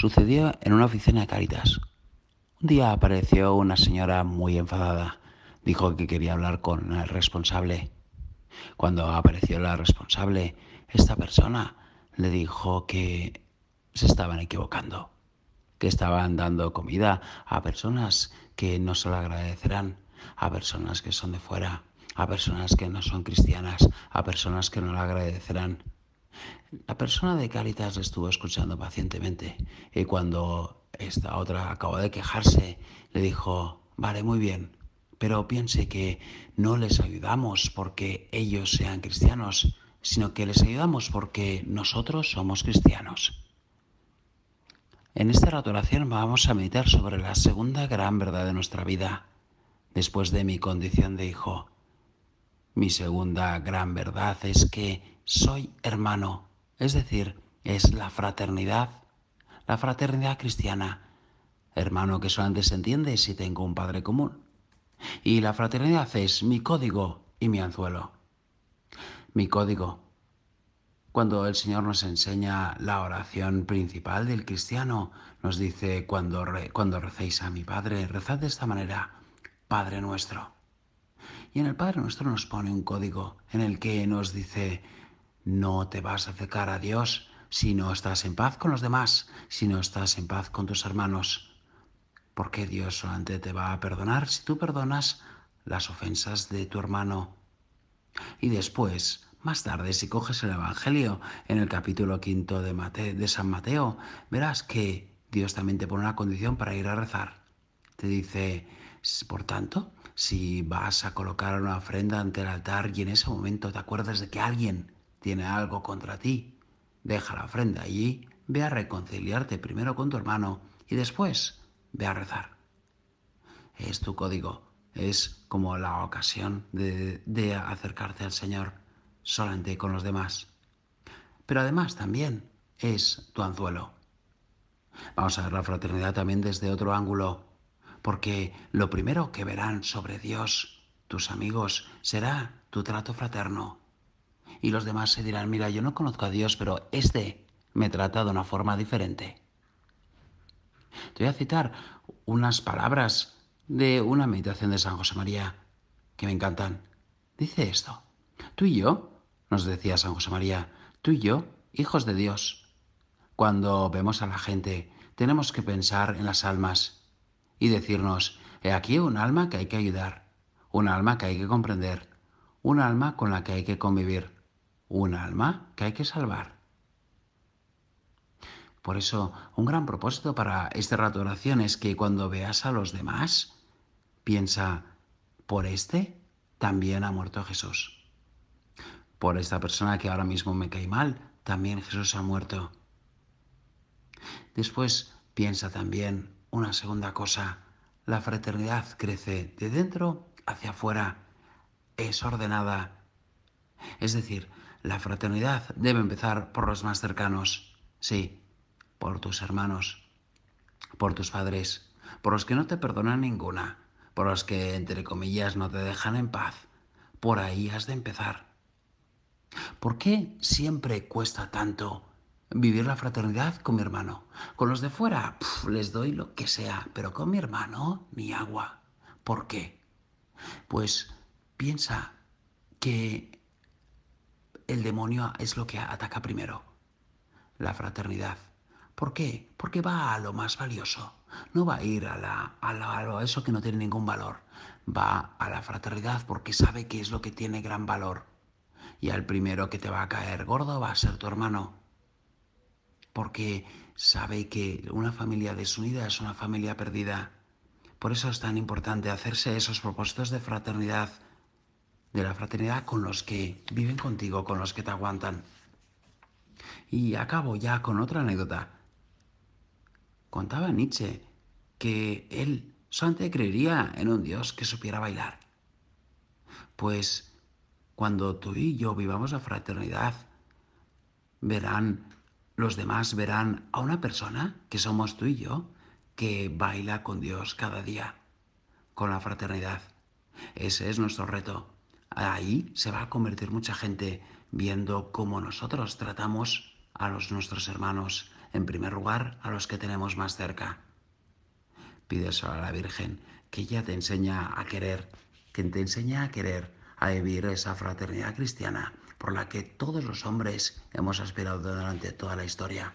Sucedió en una oficina de Caritas. Un día apareció una señora muy enfadada. Dijo que quería hablar con el responsable. Cuando apareció la responsable, esta persona le dijo que se estaban equivocando, que estaban dando comida a personas que no se lo agradecerán, a personas que son de fuera, a personas que no son cristianas, a personas que no lo agradecerán. La persona de Caritas estuvo escuchando pacientemente y cuando esta otra acabó de quejarse, le dijo, vale, muy bien, pero piense que no les ayudamos porque ellos sean cristianos, sino que les ayudamos porque nosotros somos cristianos. En esta oración vamos a meditar sobre la segunda gran verdad de nuestra vida, después de mi condición de hijo. Mi segunda gran verdad es que soy hermano, es decir, es la fraternidad, la fraternidad cristiana. Hermano que solamente se entiende si tengo un padre común. Y la fraternidad es mi código y mi anzuelo. Mi código. Cuando el Señor nos enseña la oración principal del cristiano, nos dice, cuando, cuando recéis a mi Padre, rezad de esta manera, Padre nuestro. Y en el Padre nuestro nos pone un código en el que nos dice, no te vas a acercar a Dios si no estás en paz con los demás, si no estás en paz con tus hermanos. Porque Dios solamente te va a perdonar si tú perdonas las ofensas de tu hermano. Y después, más tarde, si coges el Evangelio en el capítulo quinto de, San Mateo, verás que Dios también te pone una condición para ir a rezar. Te dice, por tanto, si vas a colocar una ofrenda ante el altar y en ese momento te acuerdas de que alguien tiene algo contra ti, deja la ofrenda allí, ve a reconciliarte primero con tu hermano y después ve a rezar. Es tu código, es como la ocasión de, acercarte al Señor solamente con los demás. Pero además también es tu anzuelo. Vamos a ver la fraternidad también desde otro ángulo, porque lo primero que verán sobre Dios tus amigos será tu trato fraterno, y los demás se dirán, mira, yo no conozco a Dios, pero este me trata de una forma diferente. Te voy a citar unas palabras de una meditación de San José María que me encantan. Dice esto, tú y yo, nos decía San José María, tú y yo, hijos de Dios, cuando vemos a la gente, tenemos que pensar en las almas y decirnos, he aquí un alma que hay que ayudar, un alma que hay que comprender, un alma con la que hay que convivir un alma que hay que salvar. Por eso, un gran propósito para este rato de oración es que cuando veas a los demás, piensa, por este también ha muerto Jesús. Por esta persona que ahora mismo me cae mal, también Jesús ha muerto. Después piensa también una segunda cosa. La fraternidad crece de dentro hacia afuera. Es ordenada. Es decir, la fraternidad debe empezar por los más cercanos, sí, por tus hermanos, por tus padres, por los que no te perdonan ninguna, por los que, entre comillas, no te dejan en paz. Por ahí has de empezar. ¿Por qué siempre cuesta tanto vivir la fraternidad con mi hermano? Con los de fuera, les doy lo que sea, pero con mi hermano, ni agua. ¿Por qué? Pues piensa que el demonio es lo que ataca primero, la fraternidad. ¿Por qué? Porque va a lo más valioso. No va a ir a, la, a, eso que no tiene ningún valor. Va a la fraternidad porque sabe que es lo que tiene gran valor. Y al primero que te va a caer gordo va a ser tu hermano. Porque sabe que una familia desunida es una familia perdida. Por eso es tan importante hacerse esos propósitos de fraternidad de la fraternidad con los que viven contigo, con los que te aguantan. Y acabo ya con otra anécdota. Contaba Nietzsche que él solamente creería en un Dios que supiera bailar. Pues cuando tú y yo vivamos la fraternidad, verán, los demás verán a una persona, que somos tú y yo, que baila con Dios cada día, con la fraternidad. Ese es nuestro reto, Ahí se va a convertir mucha gente viendo cómo nosotros tratamos a los nuestros hermanos, en primer lugar a los que tenemos más cerca. Pídeselo a la Virgen, que ella te enseña a querer, que te enseña a querer, a vivir esa fraternidad cristiana por la que todos los hombres hemos aspirado durante toda la historia.